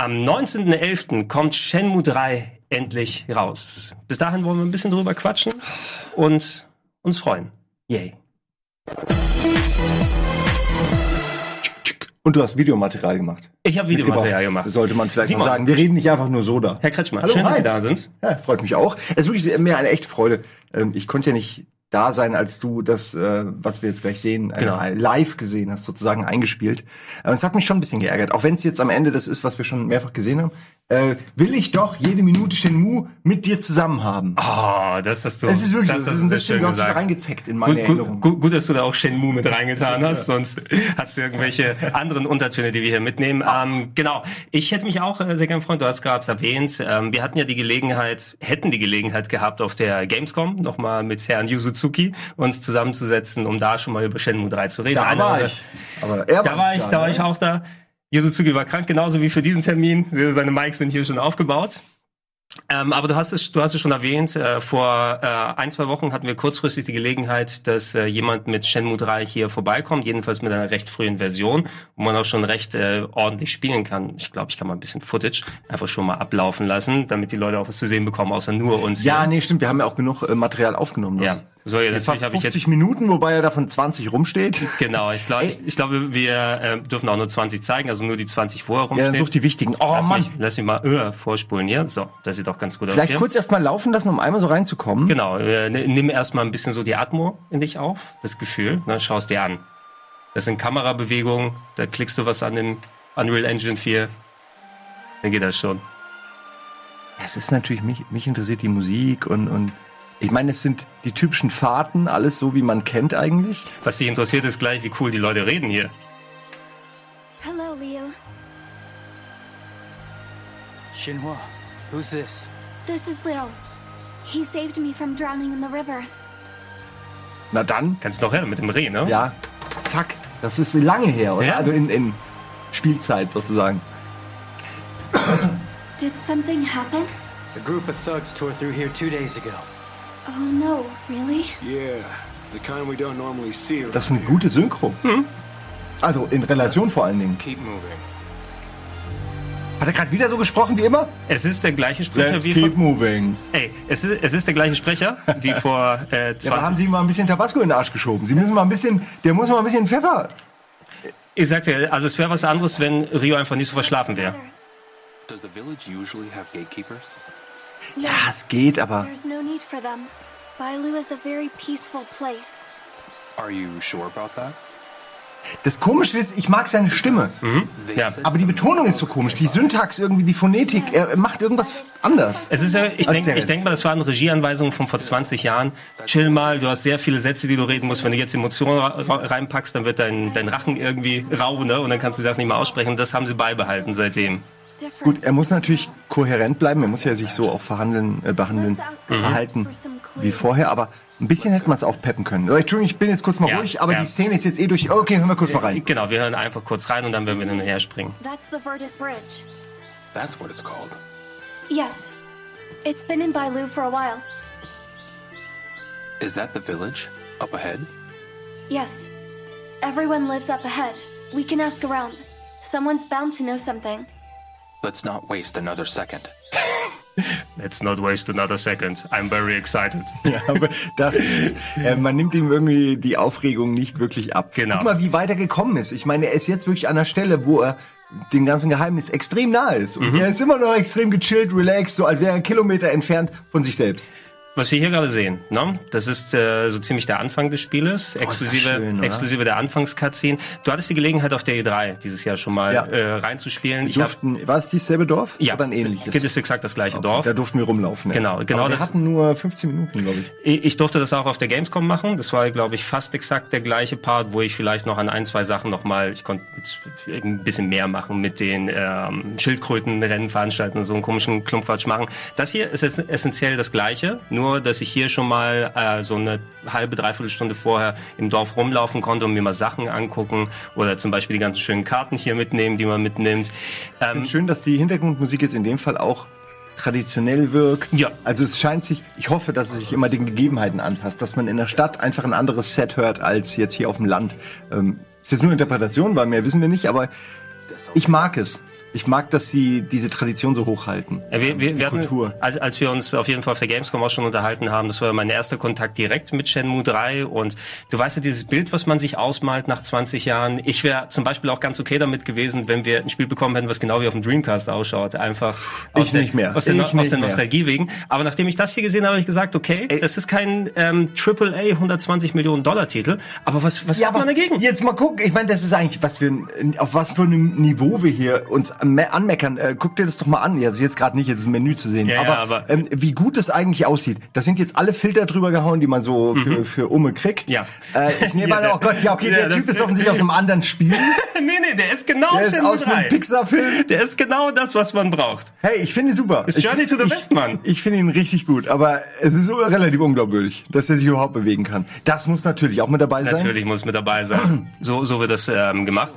Am 19.11. kommt Shenmue 3 endlich raus. Bis dahin wollen wir ein bisschen drüber quatschen und uns freuen. Yay. Und du hast Videomaterial gemacht. Ich habe Videomaterial gemacht. Sollte man vielleicht Simon. mal sagen. Wir reden nicht einfach nur so da. Herr Kretschmann, Hallo, schön, dass hi. Sie da sind. Ja, freut mich auch. Es ist wirklich mir eine echte Freude. Ähm, Ich konnte ja nicht da sein, als du das, äh, was wir jetzt gleich sehen, äh, Genau. live gesehen hast, sozusagen eingespielt. Äh, Es hat mich schon ein bisschen geärgert. Auch wenn es jetzt am Ende das ist, was wir schon mehrfach gesehen haben, äh, will ich doch jede Minute Shenmue mit dir zusammen haben. Oh, das hast du. Es ist wirklich, das das ist ein bisschen, gesagt. reingezeckt in meine Gut, Erinnerung. gut, gut, dass du da auch Shenmue mit reingetan hast, sonst hat's irgendwelche anderen Untertöne, die wir hier mitnehmen. Ähm, genau, ich hätte mich auch äh, sehr gern freuen, du hast gerade erwähnt, ähm, wir hatten ja die Gelegenheit, hätten die Gelegenheit gehabt, auf der Gamescom nochmal mit Herrn Yuzuzuki uns zusammenzusetzen, um da schon mal über Shenmue 3 zu reden. Da Einer war ich. Aber er Da war ich, da war ne? ich auch da. Yuzuzuki war krank, genauso wie für diesen Termin. Seine Mics sind hier schon aufgebaut. Ähm, aber du hast es, du hast es schon erwähnt. Äh, vor äh, ein zwei Wochen hatten wir kurzfristig die Gelegenheit, dass äh, jemand mit Shenmue 3 hier vorbeikommt, jedenfalls mit einer recht frühen Version, wo man auch schon recht äh, ordentlich spielen kann. Ich glaube, ich kann mal ein bisschen Footage einfach schon mal ablaufen lassen, damit die Leute auch was zu sehen bekommen, außer nur uns. Ja, hier. nee, stimmt. Wir haben ja auch genug äh, Material aufgenommen. Ja. So, ja, Fast habe ich 50 jetzt Minuten, wobei er davon 20 rumsteht. genau. Ich glaube, ich, ich glaube, wir äh, dürfen auch nur 20 zeigen, also nur die 20 vorher Ja, rumstehen. dann such die wichtigen. Oh lass Mann. Mich, lass mich mal äh, vorspulen hier. So, das sieht doch ganz gut aus Vielleicht kurz erst mal laufen lassen, um einmal so reinzukommen. Genau, äh, n- nimm erstmal ein bisschen so die Atmo in dich auf, das Gefühl, ne, schau es dir an. Das sind Kamerabewegungen, da klickst du was an dem Unreal Engine 4, dann geht das schon. Es ist natürlich, mich, mich interessiert die Musik und, und ich meine, es sind die typischen Fahrten, alles so, wie man kennt eigentlich. Was dich interessiert, ist gleich, wie cool die Leute reden hier. Hello, Leo. Shinhua, who's this? This is Leo. He saved me from drowning in the river. Na dann, Kannst du noch her mit dem Reh, ne? ja, fuck, das ist lange her, oder? Ja. Also in, in Spielzeit sozusagen. Did something happen? A group of thugs tore through here two days ago. Oh no, really? Yeah, the kind we don't normally see. Das ist eine gute Synchro. Also in Relation vor allen Dingen. Keep moving. Hat er gerade wieder so gesprochen wie immer? Es ist der gleiche Sprecher wie vor, moving. ey, es ist, es ist der gleiche Sprecher wie vor äh, 20 Ja, aber haben Sie mal ein bisschen Tabasco in den Arsch geschoben? Sie müssen mal ein bisschen, der muss mal ein bisschen Pfeffer. Ich sagte, also es wäre was anderes, wenn Rio einfach nicht so verschlafen wäre. Does the village usually have gatekeepers? Ja, es geht, aber There's no need for them. Bailu is a very peaceful place. Are you sure about that? das Komische ist, ich mag seine Stimme. They Ja. Aber die Betonung ist so komisch, die Syntax irgendwie, die Phonetik, er macht irgendwas anders. Es ist ja, ich denke denk mal, das waren Regieanweisungen von vor 20 Jahren. Chill mal, du hast sehr viele Sätze, die du reden musst. Wenn du jetzt Emotionen reinpackst, dann wird dein, dein Rachen irgendwie rau, ne? Und dann kannst du die Sachen nicht mehr aussprechen. Das haben sie beibehalten seitdem. Gut, er muss natürlich kohärent bleiben, er muss ja sich so auch verhandeln, äh, behandeln, verhalten wie vorher, aber ein bisschen hätte man es aufpeppen können. So, Entschuldigung, ich bin jetzt kurz mal Ja, ruhig, aber ja. die Szene ist jetzt eh durch. Okay, hören wir kurz mal rein. Genau, wir hören einfach kurz rein und dann werden wir hin und her springen. That's the Verdant Bridge. That's what it's called. Yes. It's been in Bailu for a while. Is that the village? Up ahead? Yes. Everyone lives up ahead. We can ask around. Someone's bound to know something. Let's not waste another second. Let's not waste another second. I'm very excited. Ja, aber das äh, man nimmt ihm irgendwie die Aufregung nicht wirklich ab. Genau. Guck mal, wie weit er gekommen ist. Ich meine, er ist jetzt wirklich an der Stelle, wo er dem ganzen Geheimnis extrem nahe ist. Und er ist immer noch extrem gechillt, relaxed, so als wäre er Kilometer entfernt von sich selbst. Was wir hier gerade sehen, ne? das ist äh, so ziemlich der Anfang des Spieles, exklusive, schön, exklusive der Anfangscutscene. Du hattest die Gelegenheit auf der E3 dieses Jahr schon mal Ja. äh, reinzuspielen. Ich hab, durften, war es dieselbe Dorf? ja, Oder ein ähnliches? Das ist exakt das gleiche Dorf. Da durften wir rumlaufen. ja. Genau, genau Aber wir das- hatten nur 15 Minuten, glaube ich. Ich ich durfte das auch auf der Gamescom machen. Das war, glaube ich, fast exakt der gleiche Part, wo ich vielleicht noch an ein, zwei Sachen nochmal, ich konnte jetzt ein bisschen mehr machen mit den ähm, Schildkrötenrennen veranstalten und so einen komischen Klumpquatsch machen. Das hier ist essentiell das Gleiche, nur dass ich hier schon mal äh, so eine halbe, dreiviertel Stunde vorher im Dorf rumlaufen konnte und mir mal Sachen angucken oder zum Beispiel die ganzen schönen Karten hier mitnehmen, die man mitnimmt. Ähm, Schön, dass die Hintergrundmusik jetzt in dem Fall auch traditionell wirkt. Ja. Also es scheint sich, ich hoffe, dass es sich immer den Gegebenheiten anpasst, dass man in der Stadt einfach ein anderes Set hört als jetzt hier auf dem Land. Ähm, ist jetzt nur Interpretation, weil mehr wissen wir nicht, aber ich mag es. Ich mag, dass die diese Tradition so hochhalten. Ja, wir, wir, wir hatten, Kultur. als, als wir uns auf jeden Fall auf der Gamescom auch schon unterhalten haben, das war mein erster Kontakt direkt mit Shenmue 3 und du weißt ja, dieses Bild, was man sich ausmalt nach 20 Jahren, ich wäre zum Beispiel auch ganz okay damit gewesen, wenn wir ein Spiel bekommen hätten, was genau wie auf dem Dreamcast ausschaut, einfach aus, Ich der, nicht mehr. aus, der, Ich aus der mehr. Nostalgie wegen. Aber nachdem ich das hier gesehen habe, habe ich gesagt, okay, das ist kein ähm, AAA 120 Millionen Dollar Titel, aber was, was hat man dagegen? jetzt mal gucken. Ich meine, das ist eigentlich, was wir, auf was für einem Niveau wir hier uns anmeckern. Äh, guck dir das doch mal an. Ja, das ist jetzt gerade nicht jetzt ein Menü zu sehen. Ja, aber ja, aber- ähm, wie gut es eigentlich aussieht. Das sind jetzt alle Filter drüber gehauen, die man so für, für Umme kriegt. Mhm. Ja. Äh, ich nehme an, oh Gott, ja, okay, der das- Typ ist offensichtlich aus einem anderen Spiel. nee, nee, der ist genau Der ist aus einem 3. Pixar-Film. Der ist genau das, was man braucht. Hey, ich finde ihn super. Ist Journey to the ich, West, Mann. Ich finde ihn richtig gut, aber es ist relativ unglaubwürdig, dass er sich überhaupt bewegen kann. Das muss natürlich auch mit dabei sein. Natürlich muss mit dabei sein. So, so wird das ähm, gemacht.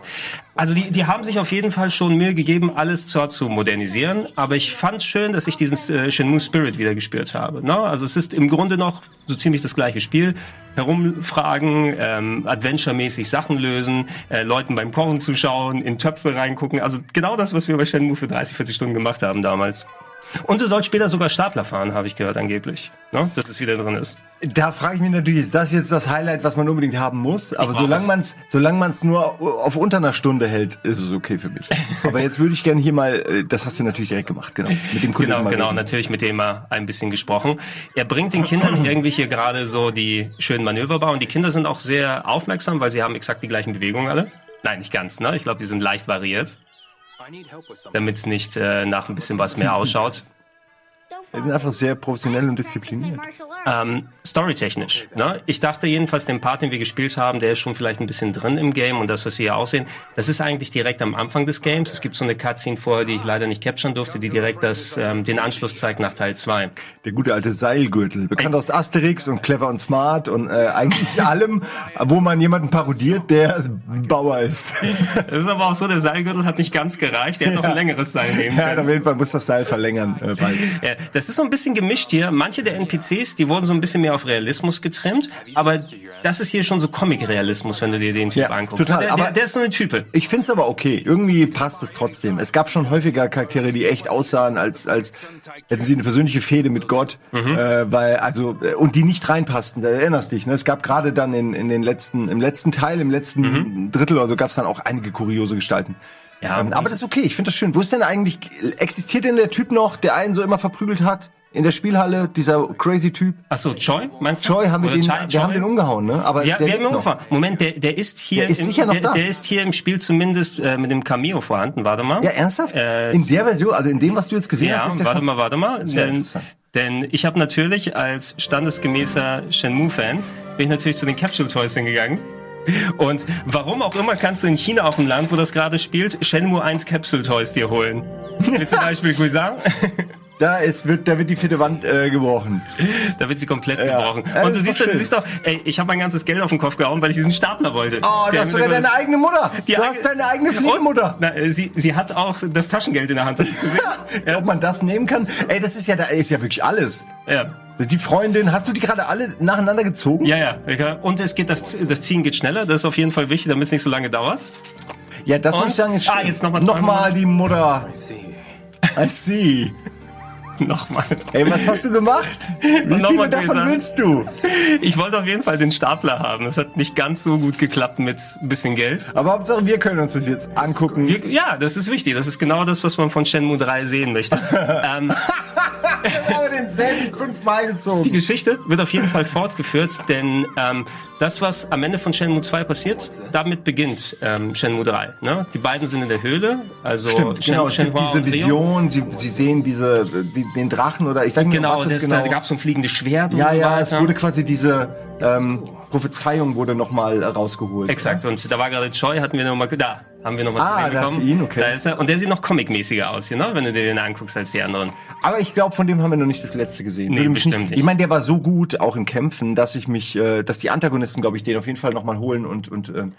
Also die, die haben sich auf jeden Fall schon Mühe gegeben, alles zwar zu modernisieren, aber ich fand schön, dass ich diesen äh, Shenmue Spirit wieder gespielt habe. Ne? Also es ist im Grunde noch so ziemlich das gleiche Spiel. Herumfragen, ähm, Adventure-mäßig Sachen lösen, äh, Leuten beim Kochen zuschauen, in Töpfe reingucken. Also genau das, was wir bei Shenmue für 30, 40 Stunden gemacht haben damals. Und du sollst später sogar Stapler fahren, habe ich gehört angeblich. Ne? Dass es wieder drin ist. Da frage ich mich natürlich, ist das jetzt das Highlight, was man unbedingt haben muss? Aber solange man es solange man's nur auf unter einer Stunde hält, ist es okay für mich. Aber jetzt würde ich gerne hier mal, äh, das hast du natürlich direkt gemacht, genau. Mit dem Kollegen Genau, mal genau, reden. natürlich mit dem mal ein bisschen gesprochen. Er bringt den Kindern irgendwie hier gerade so die schönen Manöver bei und die Kinder sind auch sehr aufmerksam, weil sie haben exakt die gleichen Bewegungen alle. Nein, nicht ganz, ne? Ich glaube, die sind leicht variiert, damit es nicht äh, nach ein bisschen was mehr ausschaut. Die sind einfach sehr professionell und diszipliniert. Ähm, storytechnisch. Ne? Ich dachte jedenfalls, den Part, den wir gespielt haben, der ist schon vielleicht ein bisschen drin im Game und das, was wir hier auch sehen, das ist eigentlich direkt am Anfang des Games. Es gibt so eine Cutscene vorher, die ich leider nicht capturen durfte, die direkt das, ähm, den Anschluss zeigt nach Teil 2. Der gute alte Seilgürtel, bekannt aus Asterix und Clever und Smart und äh, eigentlich allem, wo man jemanden parodiert, der Bauer ist. Es ist aber auch so, der Seilgürtel hat nicht ganz gereicht. Der hat noch ein längeres Seil nehmen ja, können. auf jeden Fall muss das Seil verlängern äh, bald. Ja, das ist so ein bisschen gemischt hier. Manche der NPCs, die wurden so ein bisschen mehr auf Realismus getrimmt, aber das ist hier schon so Comic-Realismus, wenn du dir den Typ Ja, anguckst. total, der, aber- der, der ist so eine Type. Ich find's aber okay. Irgendwie passt es trotzdem. Es gab schon häufiger Charaktere, die echt aussahen, als als hätten sie eine persönliche Fehde mit Gott, Mhm. äh, weil also äh, und die nicht reinpassten. Da erinnerst dich. Ne? Es gab gerade dann in, in den letzten im letzten Teil, im letzten Mhm. Drittel oder so, gab's dann auch einige kuriose Gestalten. Ja, ähm, aber das ist okay. Ich finde das schön. Wo ist denn eigentlich existiert denn der Typ noch, der einen so immer verprügelt hat? In der Spielhalle, dieser crazy Typ. Achso, Choi, meinst du? Joy haben wir Oder den, Chai- wir haben Choi? den umgehauen, ne? Aber Ja, der wir haben ihn noch. umgefahren. Moment, der, der ist hier, Der ist im, sicher noch da. der ist hier im Spiel zumindest äh, mit dem Cameo vorhanden. Warte mal. Ja, ernsthaft? Äh, in der Version, also in dem, was du jetzt gesehen hast, Ja, ist der warte schon- mal, warte mal. Denn, denn ich habe natürlich als standesgemäßer Shenmue-Fan, bin ich natürlich zu den Capsule Toys hingegangen. Und warum auch immer kannst du in China auf dem Land, wo das gerade spielt, Shenmue 1 Capsule Toys dir holen. Wie zum Beispiel Guisar, Da ist, wird, da wird die vierte Wand äh, gebrochen. da wird sie komplett Ja. gebrochen. Ja, Und das du siehst, doch du siehst doch, ey, ich habe mein ganzes Geld auf den Kopf gehauen, weil ich diesen Stapler wollte. Oh, das ist mit sogar deine eigene Mutter. Die du eig- hast deine eigene Pflegemutter. Und, na, äh, sie, sie hat auch das Taschengeld in der Hand. Hast gesehen? Ob man das nehmen kann? Ey, das ist ja, da ist ja wirklich alles. ja. Die Freundin, hast du die gerade alle nacheinander gezogen? Ja, ja. okay. Und es geht, das, das Ziehen geht schneller. Das ist auf jeden Fall wichtig, damit es nicht so lange dauert. Ja, das muss Und? ich sagen, ist Ah, schön. jetzt noch mal Nochmal die Mutter. I see. I see. Nochmal. Ey, was hast du gemacht? Wie noch viele davon gesagt. willst du? Ich wollte auf jeden Fall den Stapler haben. Das hat nicht ganz so gut geklappt mit ein bisschen Geld. Aber Hauptsache, wir können uns das jetzt angucken. Wir, ja, das ist wichtig. Das ist genau das, was man von Shenmue 3 sehen möchte. ähm, Wir haben denselben fünfmal die gezogen. Geschichte wird auf jeden Fall fortgeführt, denn ähm, das, was am Ende von Shenmue 2 passiert, damit beginnt ähm, Shenmue 3. Ne? Die beiden sind in der Höhle, also Stimmt, genau, es gibt Shenhua diese. Vision, sie, sie sehen diese, die, den Drachen oder ich weiß nicht, Genau, was das, genau da gab es so ein fliegendes Schwert Ja, und so ja, weiter. es wurde quasi diese ähm, Prophezeiung wurde nochmal rausgeholt. Exakt, und da war gerade Choi, hatten wir nochmal, da haben wir nochmal Ah, zu sehen da bekommen. hast du ihn, okay. Da ist er, und der sieht noch comic-mäßiger aus, ne? wenn du dir den anguckst als die anderen. Aber ich glaube, von dem haben wir noch nicht das letzte gesehen. Nee, bestimmt nicht. Ich meine, der war so gut, auch im Kämpfen, dass ich mich, äh, dass die Antagonisten, glaube ich, den auf jeden Fall nochmal holen und, und ähm,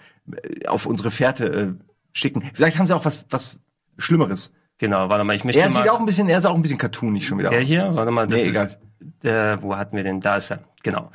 auf unsere Fährte äh, schicken. Vielleicht haben sie auch was, was Schlimmeres. Genau, warte mal, ich möchte Er mal... sieht auch ein bisschen, er sah auch ein bisschen cartoonig schon wieder der aus. hier, warte mal, das Nee, ist, egal. äh, wo hatten wir den? Da ist er, genau.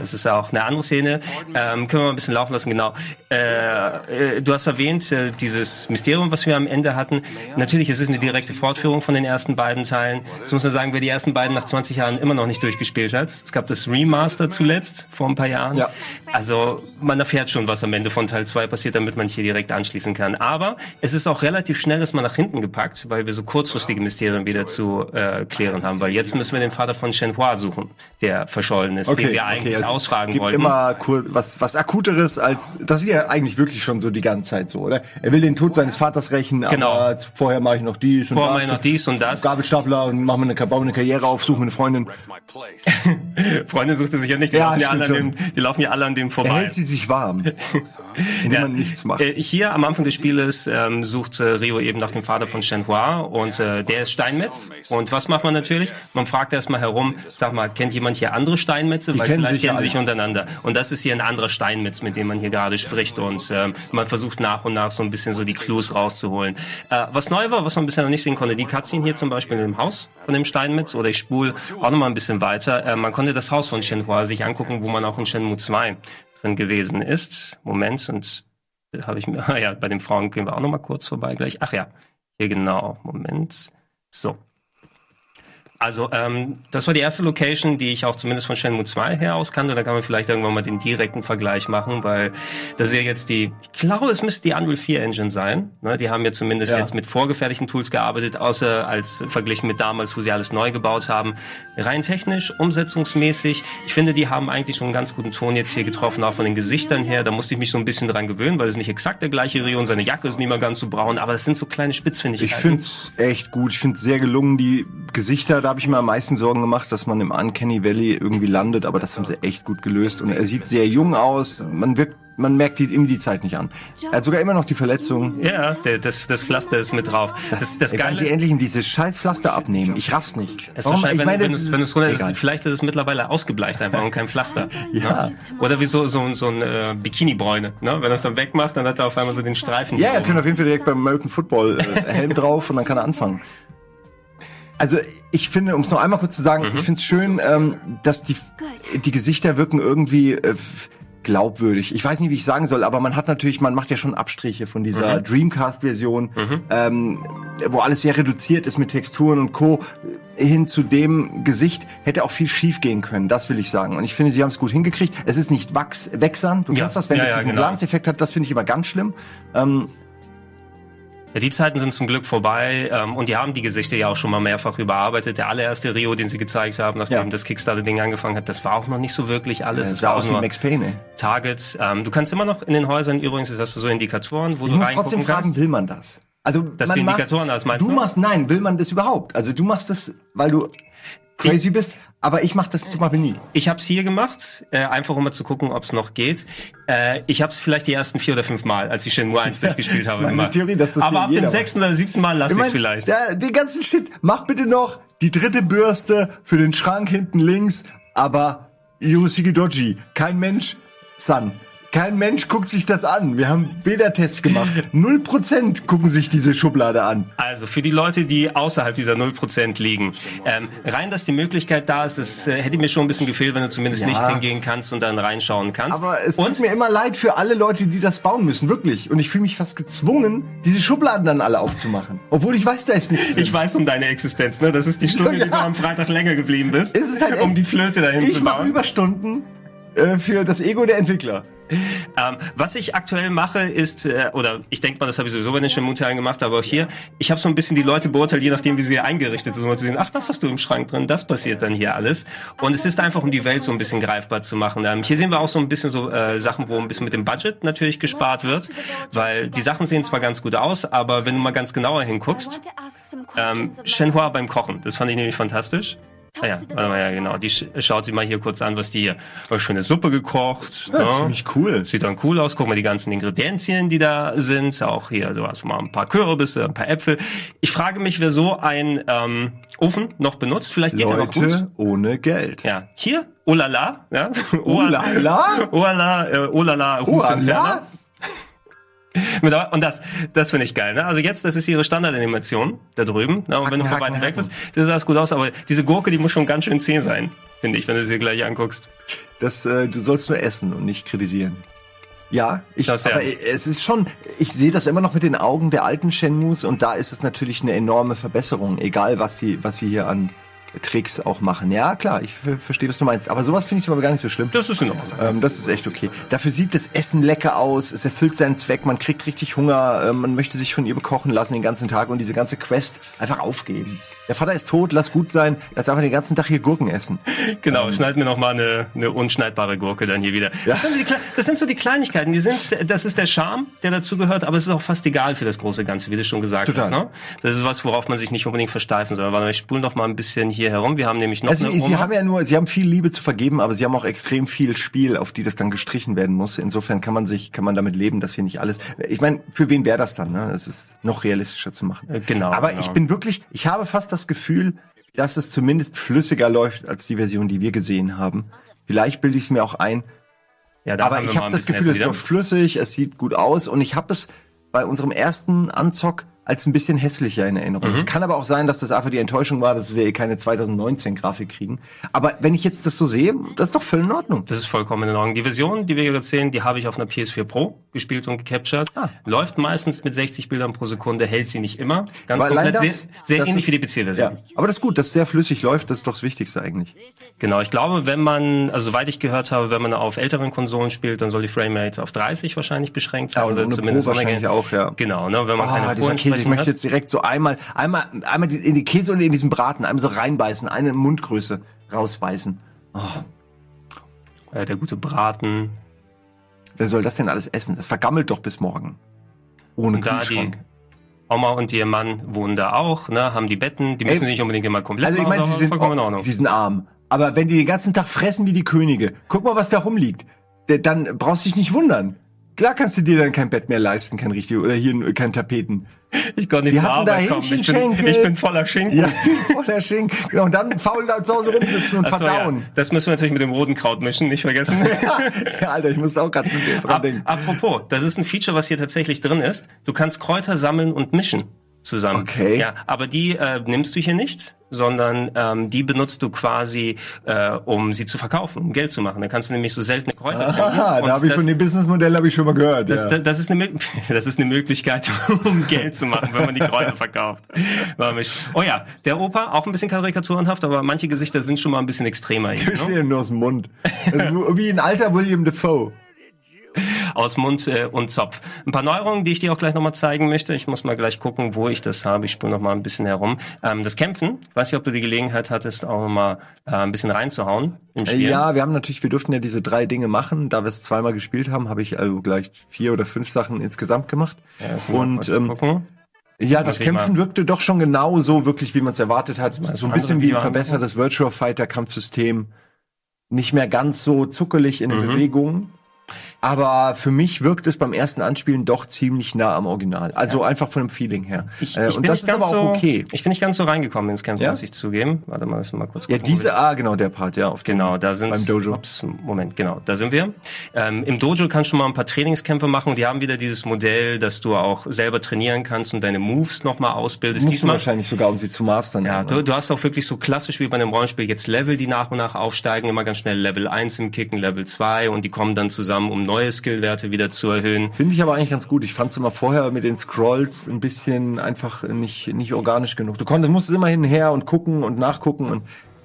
Das ist ja auch eine andere Szene. Ähm, können wir mal ein bisschen laufen lassen, genau. Äh, äh, du hast erwähnt, äh, dieses Mysterium, was wir am Ende hatten. Natürlich, es ist eine direkte Fortführung von den ersten beiden Teilen. Jetzt muss man sagen, wer die ersten beiden nach 20 Jahren immer noch nicht durchgespielt hat. Es gab das Remaster zuletzt, vor ein paar Jahren. Ja. Also man erfährt schon, was am Ende von Teil 2 passiert, damit man hier direkt anschließen kann. Aber es ist auch relativ schnell das mal nach hinten gepackt, weil wir so kurzfristige Mysterien wieder zu äh, klären haben. Weil jetzt müssen wir den Vater von Shenhua suchen, der verschollen ist, den wir eigentlich es ausfragen gibt wollten. immer was, was akuteres als, das ist ja eigentlich wirklich schon so die ganze Zeit so, oder? Er will den Tod seines Vaters rächen, Genau. aber vorher mache ich noch dies und Vorher das. mache ich noch dies und das. Gabelstapler und mache mir eine, baue mir eine Karriere auf, suche mir eine Freundin. Freunde sucht er sich ja nicht, die, Ja, laufen ja alle an dem, die laufen ja alle an dem Er vorbei. hält sie sich warm, indem Ja. man nichts macht. Äh, hier am Anfang des Spieles ähm, sucht äh, Rio eben nach dem Vater von Shenhua und äh, der ist Steinmetz. Und was macht man natürlich? Man fragt erstmal herum, sag mal, kennt jemand hier andere Steinmetze? Weil kennen sich ja kennen sich untereinander. Und das ist hier ein anderer Steinmetz, mit dem man hier gerade spricht. Und ähm, man versucht nach und nach so ein bisschen so die Clues rauszuholen. Äh, was neu war, was man bisher noch nicht sehen konnte, die Cutscene hier zum Beispiel dem Haus von dem Steinmetz oder ich spule auch noch mal ein bisschen weiter. Äh, man konnte das Haus von Shenhua sich angucken, wo man auch in Shenmue 2 drin gewesen ist. Moment, und habe ich mir, ah ja, bei den Frauen gehen wir auch noch mal kurz vorbei gleich. Ach ja, hier genau, Moment. So. Also, ähm, das war die erste Location, die ich auch zumindest von Shenmue 2 her aus kannte. Da kann man vielleicht irgendwann mal den direkten Vergleich machen, weil das ist ja jetzt die, ich glaube, es müsste die Unreal 4 Engine sein. Ne, die haben ja zumindest Ja. jetzt mit vorgefertigten Tools gearbeitet, außer als verglichen mit damals, wo sie alles neu gebaut haben. Rein technisch, umsetzungsmäßig, ich finde, die haben eigentlich schon einen ganz guten Ton jetzt hier getroffen, auch von den Gesichtern her. Da musste ich mich so ein bisschen dran gewöhnen, weil es nicht exakt der gleiche Rio und seine Jacke ist nicht mehr ganz so braun, aber das sind so kleine Spitzfindigkeiten. Ich finde es echt gut. Ich finde es sehr gelungen. Die Gesichter, da habe ich mir am meisten Sorgen gemacht, dass man im Uncanny Valley irgendwie landet, aber das haben sie echt gut gelöst. Und er sieht sehr jung aus. Man wirkt, man merkt die, ihm die Zeit nicht an. Er hat sogar immer noch die Verletzung. Ja, der, das, das Pflaster ist mit drauf. Das, das, Ey, Wollen sie Geile endlich ihm dieses scheiß Pflaster abnehmen? Ich raff's nicht. ist Warum? Ich meine, wenn, wenn, das es, ist- wenn es runter egal. ist, vielleicht ist es mittlerweile ausgebleicht einfach und kein Pflaster. Ja. Ne? Oder wie so, so, so ein äh, Bikini-Bräune. Ne? Wenn er es dann wegmacht, dann hat er auf einmal so den Streifen. Ja, er könnte auf jeden Fall direkt beim American Football äh, Helm drauf und dann kann er anfangen. Also ich finde, um es noch einmal kurz zu sagen, ich finde es schön, ähm, dass die, die Gesichter wirken irgendwie äh, glaubwürdig. Ich weiß nicht, wie ich sagen soll, aber man hat natürlich, man macht ja schon Abstriche von dieser Dreamcast-Version, ähm, wo alles sehr reduziert ist mit Texturen und Co. hin zu dem Gesicht hätte auch viel schief gehen können. Das will ich sagen. Und ich finde, sie haben es gut hingekriegt. Es ist nicht wachs wechsern. Du Ja. kennst das, wenn Ja, es ja, diesen genau. Glanzeffekt hat. Das finde ich aber ganz schlimm. Ähm, Ja, die Zeiten sind zum Glück vorbei ähm, und die haben die Gesichter ja auch schon mal mehrfach überarbeitet. Der allererste Rio, den sie gezeigt haben, nachdem Ja. das Kickstarter-Ding angefangen hat, das war auch noch nicht so wirklich alles. Es Es sah war auch aus wie Max Payne. ey. Target. Ähm, du kannst immer noch in den Häusern übrigens, das hast du so Indikatoren, wo Ich du muss reingucken trotzdem fragen, kannst. will man das? Also, Dass man du Indikatoren hast, meinst du? du? machst, nein, will man das überhaupt? Also, du machst das, weil du crazy bist, aber ich mach das zum Beispiel nie. Ich habe es hier gemacht, äh, einfach um mal zu gucken, ob es noch geht. Äh, ich habe es vielleicht die ersten vier oder fünf Mal, als ich Shenmue 1 durchgespielt habe, meine. Theorie, dass das Aber ab dem sechsten oder siebten Mal lasse ich mein, es vielleicht. Der, den ganzen Shit. Mach bitte noch die dritte Bürste für den Schrank hinten links, aber Yusuke Doji, kein Mensch, San. Kein Mensch guckt sich das an. Wir haben Beta-Tests gemacht. Null Prozent gucken sich diese Schublade an. Also für die Leute, die außerhalb dieser 0% liegen, ähm, rein, dass die Möglichkeit da ist, das äh, hätte mir schon ein bisschen gefehlt, wenn du zumindest Ja. nicht hingehen kannst und dann reinschauen kannst. Aber es und tut mir immer leid für alle Leute, die das bauen müssen, wirklich. Und ich fühle mich fast gezwungen, diese Schubladen dann alle aufzumachen. Obwohl ich weiß, da ist nichts drin. ich weiß um deine Existenz, ne? Das ist die Stunde, Ja. die du am Freitag länger geblieben bist, Es ist halt um die Flöte dahin ich zu mache bauen. Überstunden äh, für das Ego der Entwickler. Ähm, was ich aktuell mache, ist, äh, oder ich denke mal, das habe ich sowieso bei den Shenmue-Teilen gemacht, aber auch hier, ich habe so ein bisschen die Leute beurteilt, je nachdem, wie sie eingerichtet sind, um zu sehen, ach, das hast du im Schrank drin, das passiert dann hier alles. Und es ist einfach, um die Welt so ein bisschen greifbar zu machen. Ähm, hier sehen wir auch so ein bisschen so äh, Sachen, wo ein bisschen mit dem Budget natürlich gespart wird, weil die Sachen sehen zwar ganz gut aus, aber wenn du mal ganz genauer hinguckst, ähm, Shenhua beim Kochen, das fand ich nämlich fantastisch. Ah ja, warte mal, ja genau. Die sch schaut sich mal hier kurz an, was die hier. Oh, schöne Suppe gekocht. Ja, ne? ziemlich cool. Sieht dann cool aus. Guck mal die ganzen Ingredienzien, die da sind. Auch hier, du hast mal ein paar Kürbisse, ein paar Äpfel. Ich frage mich, wer so ein ähm, Ofen noch benutzt. Vielleicht geht er noch gut. Leute ohne Geld. Ja, hier, oh la la, ja. Oh la la? Oh la la, äh, oh la Und das, das finde ich geil. Ne? Also jetzt, das ist ihre Standardanimation da drüben. Ne? Und wenn du Haken, von haken, weg haken. bist, das sah das gut aus. Aber diese Gurke, die muss schon ganz schön zäh sein. finde ich, wenn du sie gleich anguckst. Das, äh, du sollst nur essen und nicht kritisieren. Ja, ich, Das ja. aber es ist schon, ich sehe das immer noch mit den Augen der alten Shenmues und da ist es natürlich eine enorme Verbesserung, egal was sie, was sie hier an Tricks auch machen. Ja, klar, ich ver- verstehe, was du meinst. Aber sowas finde ich aber gar nicht so schlimm. Das ist in Ordnung. Ähm, das ist echt okay. Dafür sieht das Essen lecker aus, es erfüllt seinen Zweck, man kriegt richtig Hunger, äh, man möchte sich von ihr bekochen lassen den ganzen Tag und diese ganze Quest einfach aufgeben. Der Vater ist tot, lass gut sein, lass einfach den ganzen Tag hier Gurken essen. Genau, schneid mir noch mal eine, eine unschneidbare Gurke dann hier wieder. Das, sind die, das sind so die Kleinigkeiten, die sind, das ist der Charme, der dazugehört, aber es ist auch fast egal für das große Ganze, wie du schon gesagt Total. hast. Ne? Das ist was, worauf man sich nicht unbedingt versteifen soll. Mal, ich spule noch mal ein bisschen hier herum. Wir haben nämlich noch Also eine sie, Oma. haben ja nur, sie haben viel Liebe zu vergeben, aber sie haben auch extrem viel Spiel, auf die das dann gestrichen werden muss. Insofern kann man sich, kann man damit leben, dass hier nicht alles. Ich meine, für wen wäre das dann? Ne? Es ist noch realistischer zu machen. Äh, genau, Aber genau. ich bin wirklich, ich habe fast das Gefühl, dass es zumindest flüssiger läuft als die Version, die wir gesehen haben. Vielleicht bilde ich es mir auch ein, ja, da aber ich habe das Gefühl, es doch flüssig, es sieht gut aus und ich habe es bei unserem ersten Anzock als ein bisschen hässlicher in Erinnerung. Mhm. Es kann aber auch sein, dass das einfach die Enttäuschung war, dass wir keine 2019-Grafik kriegen. Aber wenn ich jetzt das so sehe, das ist doch voll in Ordnung. Das ist vollkommen in Ordnung. Die Version, die wir jetzt sehen, die habe ich auf einer PS4 Pro gespielt und gecaptured. Ah. Läuft meistens mit 60 Bildern pro Sekunde, hält sie nicht immer. Ganz Aber komplett, das- sehr, sehr das ähnlich ist- wie die PC-Version. Ja, aber das ist gut, dass sehr flüssig läuft, das ist doch das Wichtigste eigentlich. Genau, ich glaube, wenn man, also soweit ich gehört habe, wenn man auf älteren Konsolen spielt, dann soll die Framerate auf 30 wahrscheinlich beschränkt sein. Ja, und ohne Pro wahrscheinlich auch, ja. Genau, ne, wenn man Ah, keine Pro Käse, ich möchte hat. jetzt direkt so einmal, einmal, einmal in die Käse und in diesen Braten, einmal so reinbeißen, eine Mundgröße rausbeißen. Äh, der gute Braten. Wer soll das denn alles essen? Das vergammelt doch bis morgen. Ohne Und Kühlschrank. Oma und ihr Mann wohnen da auch, ne, haben die Betten, die müssen Ey, nicht unbedingt immer komplett Also ich meine, sie sind, Ordnung. sie sind arm. Aber wenn die den ganzen Tag fressen wie die Könige, guck mal, was da rumliegt. Dann brauchst du dich nicht wundern. Klar kannst du dir dann kein Bett mehr leisten, kein richtig, oder hier kein Tapeten. Ich konnte nicht Die zur hatten da Arbeit kommen. Ich bin, ich bin voller Schinken. Ja, voller Schinken. Genau, und dann faul da zu Hause rumsitzen und Ach so, ja. verdauen. Das müssen wir natürlich mit dem roten Kraut mischen, nicht vergessen. Ja, Alter, ich muss auch gerade dran Ab, denken. apropos, das ist ein Feature, was hier tatsächlich drin ist. Du kannst Kräuter sammeln und mischen zusammen. Okay. Ja, aber die äh, nimmst du hier nicht, sondern ähm, die benutzt du quasi, äh, um sie zu verkaufen, um Geld zu machen. Da kannst du nämlich so seltene Kräuter. Aha, da habe ich das- von dem Businessmodell habe ich schon mal gehört. das, ja. das, das, ist eine, das ist eine Möglichkeit, um Geld zu machen, wenn man die Kräuter verkauft. Oh ja, der Opa, auch ein bisschen karikaturenhaft, aber manche Gesichter sind schon mal ein bisschen extremer. Ich ne? stehe nur aus dem Mund. Also, wie ein alter William Defoe. Aus Mund äh, und Zopf. Ein paar Neuerungen, die ich dir auch gleich nochmal zeigen möchte. Ich muss mal gleich gucken, wo ich das habe. Ich spule noch mal ein bisschen herum. Ähm, das Kämpfen, weiß nicht, ob du die Gelegenheit hattest, auch noch mal äh, ein bisschen reinzuhauen. Ja, wir haben natürlich, wir durften ja diese drei Dinge machen. Da wir es zweimal gespielt haben, habe ich also gleich vier oder fünf Sachen insgesamt gemacht. Ja, und ähm, gucken. ja, das Kämpfen wirkte doch schon genau so wirklich, wie man es erwartet hat. So ein bisschen wie ein verbessertes Virtual Fighter Kampfsystem. Nicht mehr ganz so zuckelig in den Mhm. Bewegungen. Aber für mich wirkt es beim ersten Anspielen doch ziemlich nah am Original. Also einfach von dem Feeling her. Ich, Äh, ich und bin das nicht ist aber ganz auch so, okay. Ich bin nicht ganz so reingekommen ins Kämpfen, Ja? muss ich zugeben. Warte mal, mal kurz Ja, gucken, wo diese, ah, genau, der Part, ja. Genau, da sind Beim Dojo. Ups, Moment, genau, da sind wir. Ähm, Im Dojo kannst du mal ein paar Trainingskämpfe machen. Die haben wieder dieses Modell, dass du auch selber trainieren kannst und deine Moves nochmal ausbildest. Musst du wahrscheinlich sogar, um sie zu mastern. Ja, du, du hast auch wirklich so klassisch wie bei einem Rollenspiel jetzt Level, die nach und nach aufsteigen, immer ganz schnell Level 1 im Kicken, Level 2 und die kommen dann zusammen, um neue Skillwerte wieder zu erhöhen. Finde ich aber eigentlich ganz gut. Ich fand es immer vorher mit den Scrolls ein bisschen einfach nicht, nicht organisch genug. Du konntest, musstest immer hinher und gucken und nachgucken und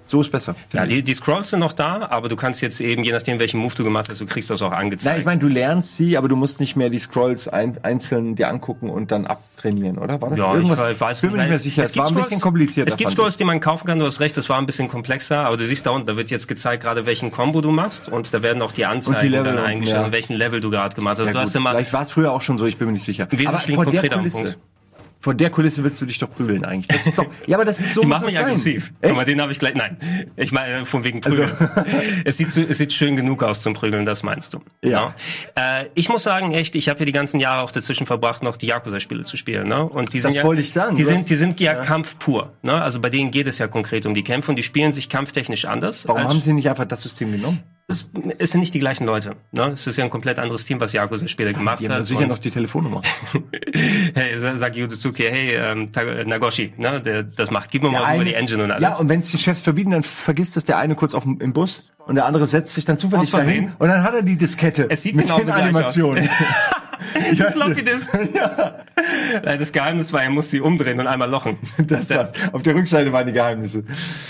so ist besser. Ja, die, die Scrolls sind noch da, aber du kannst jetzt eben, je nachdem welchen Move du gemacht hast, du kriegst das auch angezeigt. Nein, ich meine, du lernst sie, aber du musst nicht mehr die Scrolls ein, einzeln dir angucken und dann abtrainieren, oder? War das Ja, irgendwas? ich weiß bin mir nicht mehr sicher. Es, war ein bisschen komplizierter. Es gibt Scrolls, die man kaufen kann, du hast recht, das war ein bisschen komplexer, aber du siehst da unten, da wird jetzt gezeigt, gerade welchen Combo du machst und da werden auch die Anzeigen Level dann eingestellt, welchen Level du gerade gemacht hast. ich. Ja, du hast immer, Vielleicht war es früher auch schon so, ich bin mir nicht sicher. Aber vor der Kulisse, Punkt. Vor der Kulisse willst du dich doch prügeln eigentlich. Das ist doch, ja, aber das ist so die machen mich sein. aggressiv. Echt? Mal, den habe ich gleich, nein, ich meine von wegen Prügeln. es, sieht es sieht schön genug aus zum Prügeln, das meinst du. Ja. Äh, ich muss sagen, echt, ich habe hier die ganzen Jahre auch dazwischen verbracht, noch die Yakuza-Spiele zu spielen. Ne? Und die sind Das ja, wollte ich sagen. Die sind, die sind ja, Kampf pur. Ne? Also bei denen geht es ja konkret um die Kämpfe und die spielen sich kampftechnisch anders. Warum haben sie nicht einfach das System genommen? Es, es sind nicht die gleichen Leute. Ne? Es ist ja ein komplett anderes Team, was Yakuza später gemacht Die haben hat. sicher noch die Telefonnummer. hey, sa- sag Yuzuki, hey, ähm, Nagoshi, ne, der das macht. Gib mir mal Der über eine- die Engine und alles. Ja, und wenn es die Chefs verbieten, dann vergisst es der eine kurz auf dem, im Bus und der andere setzt sich dann zufällig dahin und dann hat er die Diskette Es sieht mit den Animationen. ja, Floppy Disk. Äh, Das Geheimnis war, er muss die umdrehen und einmal lochen. das war's. Auf der Rückseite waren die Geheimnisse.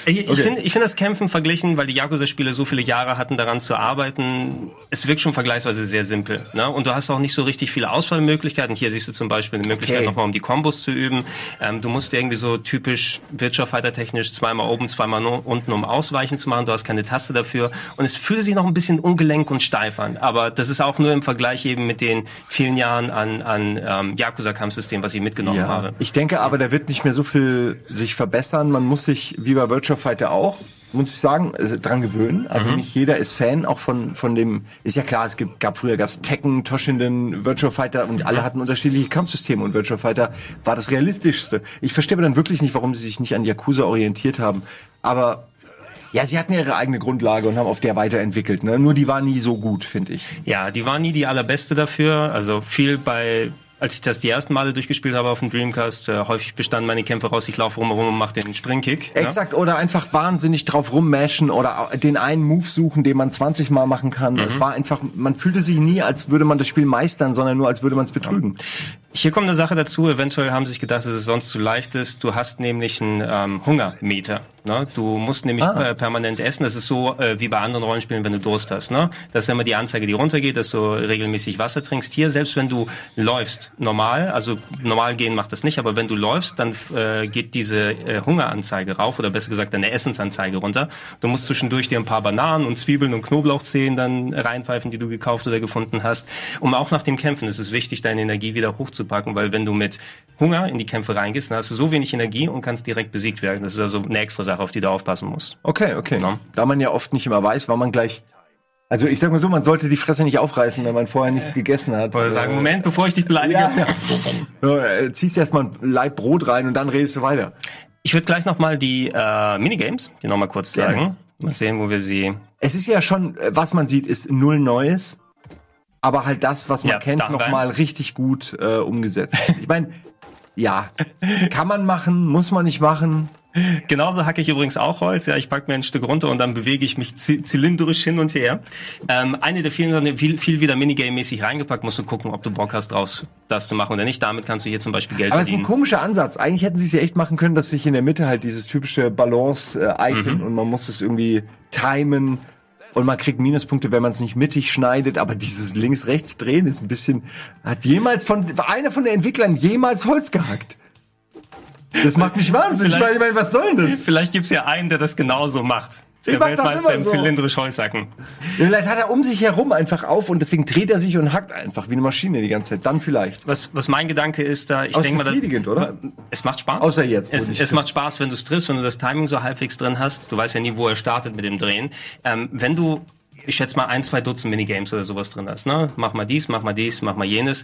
Ich, ich Okay. finde ich find das Kämpfen verglichen, weil die Yakuza-Spiele so viele Jahre hatten, daran zu arbeiten. Es wirkt schon vergleichsweise sehr simpel. Ne? Und du hast auch nicht so richtig viele Auswahlmöglichkeiten. Hier siehst du zum Beispiel eine Möglichkeit, Okay. nochmal um die Kombos zu üben. Ähm, du musst irgendwie so typisch Wirtschaftsfighter-technisch zweimal oben, zweimal unten, um Ausweichen zu machen. Du hast keine Taste dafür. Und es fühlt sich noch ein bisschen ungelenk und steif an. Aber das ist auch nur im Vergleich eben mit den vielen Jahren an, an ähm, Yakuza-Kampfsystem, was ich mitgenommen habe. Ich denke aber, da wird nicht mehr so viel sich verbessern. Man muss sich, wie bei Virtua Fighter auch, muss ich sagen, also dran gewöhnen. Also nicht jeder ist Fan auch von, von dem, ist ja klar, es gibt, gab früher gab's Tekken, Toshinden, Virtua Fighter und alle hatten unterschiedliche Kampfsysteme und Virtua Fighter war das realistischste. Ich verstehe dann wirklich nicht, warum sie sich nicht an Yakuza orientiert haben. Aber ja, sie hatten ihre eigene Grundlage und haben auf der weiterentwickelt. Ne? Nur die war nie so gut, finde ich. Ja, die war nie die allerbeste dafür. Also viel bei, als ich das die ersten Male durchgespielt habe auf dem Dreamcast, äh, häufig bestanden meine Kämpfe raus, ich laufe rum und mache den Springkick. Exakt, oder einfach wahnsinnig drauf rummashen oder den einen Move suchen, den man 20 Mal machen kann. Mhm. Es war einfach, man fühlte sich nie, als würde man das Spiel meistern, sondern nur, als würde man es betrügen. Hier kommt eine Sache dazu, eventuell haben sie sich gedacht, dass es sonst zu leicht ist. Du hast nämlich einen ähm, Hungermeter. Ne? Du musst nämlich Ah. äh, permanent essen. Das ist so äh, wie bei anderen Rollenspielen, wenn du Durst hast. Ne? Das ist immer die Anzeige, die runtergeht, dass du regelmäßig Wasser trinkst. Hier, selbst wenn du läufst, normal, also normal gehen macht das nicht, aber wenn du läufst, dann äh, geht diese äh, Hungeranzeige rauf oder besser gesagt deine Essensanzeige runter. Du musst zwischendurch dir ein paar Bananen und Zwiebeln und Knoblauchzehen dann reinpfeifen, die du gekauft oder gefunden hast. Um auch nach dem Kämpfen ist es wichtig, deine Energie wieder hochzupacken, weil wenn du mit Hunger in die Kämpfe reingehst, dann hast du so wenig Energie und kannst direkt besiegt werden. Das ist also eine extra Sache, auf die du aufpassen musst. Okay, okay. Ja. Da man ja oft nicht immer weiß, war man gleich. Also ich sag mal so, man sollte die Fresse nicht aufreißen, wenn man vorher nichts gegessen hat. Oder sagen, Äh, Moment, bevor ich dich beleidige. Ja, ja. äh, ziehst erstmal ein Laib Brot rein und dann redest du weiter. Ich würde gleich nochmal die äh, Minigames, die nochmal kurz Gerne. sagen. Mal sehen, wo wir sie... Es ist ja schon, äh, was man sieht, ist null Neues. Aber halt das, was man Ja, kennt, nochmal richtig gut äh, umgesetzt. Ich meine, ja, kann man machen, muss man nicht machen. Genauso hacke ich übrigens auch Holz. Ja, ich pack mir ein Stück runter und dann bewege ich mich zy zylindrisch hin und her. Ähm, eine der vielen Sachen, viel, viel wieder Minigame-mäßig reingepackt, musst du gucken, ob du Bock hast, draus das zu machen oder nicht. Damit kannst du hier zum Beispiel Geld Aber es ist ein verdienen. komischer Ansatz. Eigentlich hätten sie es ja echt machen können, dass sich in der Mitte halt dieses typische Balance-Icon Mhm. und man muss es irgendwie timen und man kriegt Minuspunkte, wenn man es nicht mittig schneidet. Aber dieses links-rechts drehen ist ein bisschen. Hat jemals von einer von den Entwicklern jemals Holz gehackt? Das macht mich wahnsinnig. Vielleicht- weil ich meine, was soll denn das? Vielleicht gibt's ja einen, der das genauso macht. Ich der das Weltmeister im so. zylindrisch Holzhacken. Vielleicht hat er um sich herum einfach auf und deswegen dreht er sich und hackt einfach wie eine Maschine die ganze Zeit. Dann vielleicht. Was, was mein Gedanke ist da, ich denke mal, da- oder? Es macht Spaß. Außer jetzt, Es, es macht Spaß, wenn du es triffst, wenn du das Timing so halbwegs drin hast. Du weißt ja nie, wo er startet mit dem Drehen. Ähm, wenn du, ich schätze mal, ein, zwei Dutzend Minigames oder sowas drin hast, ne? Mach mal dies, mach mal dies, mach mal jenes.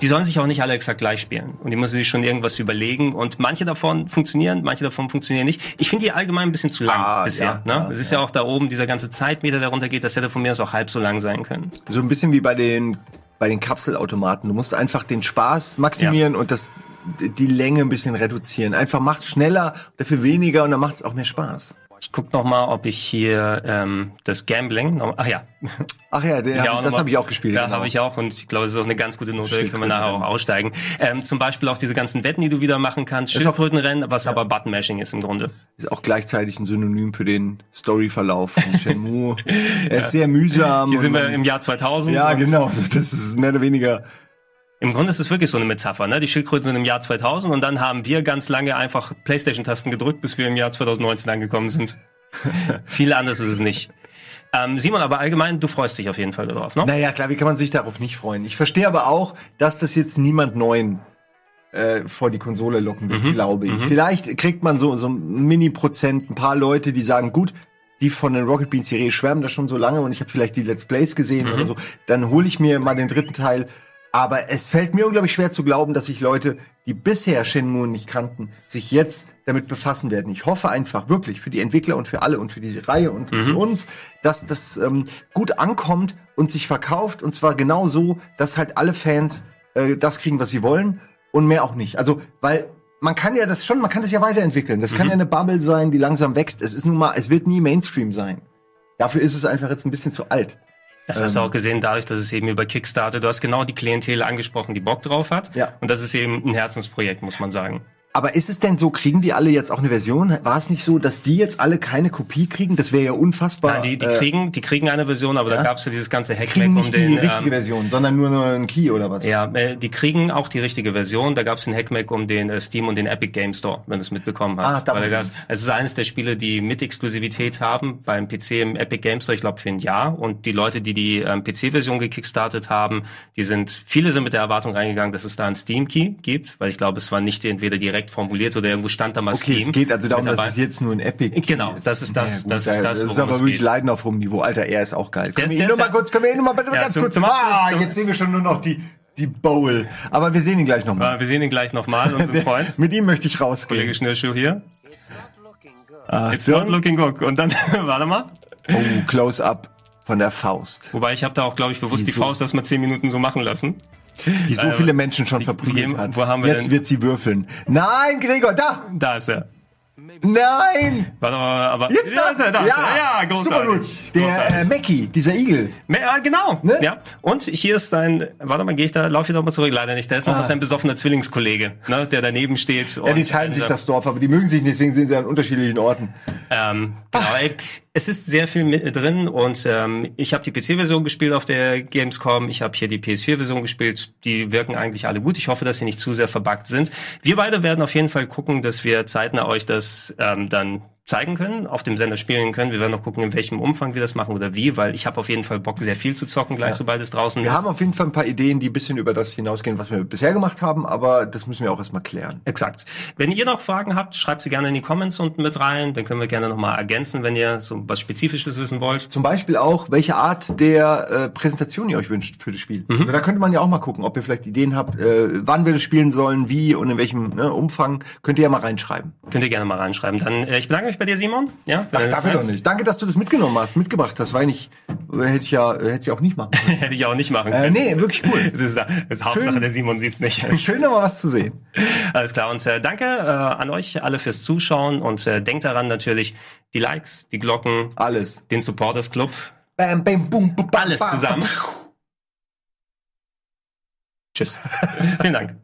Die sollen sich auch nicht alle exakt gleich spielen. Und die müssen sich schon irgendwas überlegen. Und manche davon funktionieren, manche davon funktionieren nicht. Ich finde die allgemein ein bisschen zu lang Ah, bisher. ja, ne? ja, Es ist ja. auch da oben dieser ganze Zeitmeter, der runtergeht. Das hätte von mir aus auch halb so lang sein können. So ein bisschen wie bei den, bei den Kapselautomaten. Du musst einfach den Spaß maximieren und das, die Länge ein bisschen reduzieren. Einfach macht's schneller, dafür weniger und dann macht's auch mehr Spaß. Ich guck noch mal, ob ich hier ähm, das Gambling. Noch, ach ja, Ach ja, den, Ja, das habe ich auch gespielt. Ja, genau. habe ich auch und ich glaube, das ist auch eine ganz gute Note, können wir nachher auch ja. aussteigen. Ähm, zum Beispiel auch diese ganzen Wetten, die du wieder machen kannst, Schildkrötenrennen, was aber Button-Mashing ist im Grunde. Ist auch gleichzeitig ein Synonym für den Storyverlauf von Shenmue. Er ist sehr mühsam. Hier sind wir im Jahr 2000. Ja, genau. Also Das ist mehr oder weniger. Im Grunde ist es wirklich so eine Metapher. Ne? Die Schildkröten sind im Jahr 2000 und dann haben wir ganz lange einfach Playstation-Tasten gedrückt, bis wir im Jahr 2019 angekommen sind. Viel anders ist es nicht. Ähm, Simon, aber allgemein, du freust dich auf jeden Fall darauf, ne? Naja, klar, wie kann man sich darauf nicht freuen? Ich verstehe aber auch, dass das jetzt niemand neuen äh, vor die Konsole locken wird, Mhm. glaube ich. Vielleicht kriegt man so, so ein Mini-Prozent, ein paar Leute, die sagen, gut, die von den Rocket Beans Serie schwärmen da schon so lange und ich habe vielleicht die Let's Plays gesehen Mhm. oder so, dann hole ich mir mal den dritten Teil. Aber es fällt mir unglaublich schwer zu glauben, dass sich Leute, die bisher Shenmue nicht kannten, sich jetzt damit befassen werden. Ich hoffe einfach wirklich für die Entwickler und für alle und für die Reihe und für uns, dass das ähm, gut ankommt und sich verkauft und zwar genau so, dass halt alle Fans äh, das kriegen, was sie wollen und mehr auch nicht. Also, weil man kann ja das schon, man kann das ja weiterentwickeln. Das kann ja eine Bubble sein, die langsam wächst. Es ist nun mal, es wird nie Mainstream sein. Dafür ist es einfach jetzt ein bisschen zu alt. Das hast du auch gesehen, dadurch, dass es eben über Kickstarter, du hast genau die Klientel angesprochen, die Bock drauf hat. Ja. Und das ist eben ein Herzensprojekt, muss man sagen. Aber ist es denn so, kriegen die alle jetzt auch eine Version? War es nicht so, dass die jetzt alle keine Kopie kriegen? Das wäre ja unfassbar. Nein, die, die äh, kriegen, die kriegen eine Version, aber ja? da gab es ja dieses ganze Hackback um den. die richtige ähm, Version, sondern nur einen Key oder was? ja, äh, die kriegen auch die richtige Version. Da gab es den Hackback um den äh, Steam und den Epic Game Store, wenn du es mitbekommen hast. Ah, da Weil da es ist eines der Spiele, die mit Exklusivität haben beim PC im Epic Game Store, ich glaube für ein Jahr. Und die Leute, die die ähm, PC-Version gekickstartet haben, die sind, viele sind mit der Erwartung reingegangen, dass es da einen Steam Key gibt, weil ich glaube, es war nicht entweder direkt formuliert oder irgendwo stand da mal Okay, Steam. es geht also darum, dass es jetzt nur ein Epic Genau, das ist das- das ist ja, das, Das ist aber wirklich geht. Leiden auf hohem Niveau. Alter, er ist auch geil. Können wir ihn der nur ist mal ja- kurz, können wir ihn nur mal bitte Ja, ganz zum- kurz. zum ah, zum- jetzt sehen wir schon nur noch die, die Bowl. Aber wir sehen ihn gleich nochmal. Ja, Wir sehen ihn gleich nochmal, unseren Freund. Mit ihm möchte ich Kollege rausgehen. Schnürschuh hier. Ah, It's not looking good. Und dann, warte mal. oh, Close-up von der Faust. Wobei ich habe da auch, glaube ich, bewusst die Wieso? Faust erst mal zehn Minuten so machen lassen. Die so Äh, viele Menschen schon verprügelt hat. wo haben wir Jetzt denn- wird sie würfeln. Nein, Gregor, da! Da ist er. Nein! Warte mal, aber Jetzt ja, da, da ja, super großartig. gut. Der großartig. äh, Mackie, dieser Igel. Ja, genau. Ne? Ja. Und hier ist dein, warte mal, gehe ich da, lauf ich doch mal zurück, leider nicht. Da ist noch Ah. sein besoffener Zwillingskollege, ne, der daneben steht. Ja, die teilen sich das Dorf, aber die mögen sich nicht, deswegen sind sie an unterschiedlichen Orten. Ähm, genau, es ist sehr viel mit drin und ähm, ich habe die PC-Version gespielt auf der Gamescom, ich habe hier die PS4-Version gespielt, die wirken eigentlich alle gut. Ich hoffe, dass sie nicht zu sehr verbuggt sind. Wir beide werden auf jeden Fall gucken, dass wir zeitnah euch das ähm, dann zeigen können, auf dem Sender spielen können. Wir werden noch gucken, in welchem Umfang wir das machen oder wie, weil ich habe auf jeden Fall Bock, sehr viel zu zocken, gleich sobald es draußen Wir ist. haben auf jeden Fall ein paar Ideen, die ein bisschen über das hinausgehen, was wir bisher gemacht haben, aber das müssen wir auch erstmal klären. Exakt. Wenn ihr noch Fragen habt, schreibt sie gerne in die Comments unten mit rein. Dann können wir gerne nochmal ergänzen, wenn ihr so was Spezifisches wissen wollt. Zum Beispiel auch, welche Art der äh, Präsentation ihr euch wünscht für das Spiel. Mhm. Also da könnte man ja auch mal gucken, ob ihr vielleicht Ideen habt, äh, wann wir das spielen sollen, wie und in welchem ne, Umfang. Könnt ihr ja mal reinschreiben. Könnt ihr gerne mal reinschreiben. Dann, äh, ich bedanke mich bei dir, Simon. Ja, Ach, dafür Zeit. doch nicht. Danke, dass du das mitgenommen hast, mitgebracht hast. War nicht, hätte ich ja, hätte ich auch nicht machen können. Hätte ich auch nicht machen äh, können. nee, wirklich cool. Das ist, das ist Hauptsache, Schön. der Simon sieht's nicht. Schön, nochmal was zu sehen. Alles klar. Und äh, danke äh, an euch alle fürs Zuschauen. Und äh, denkt daran natürlich, die Likes, die Glocken, Alles. den Supporters Club, Bam, bam, boom, bam, alles bam, zusammen. bam. Tschüss. Vielen Dank.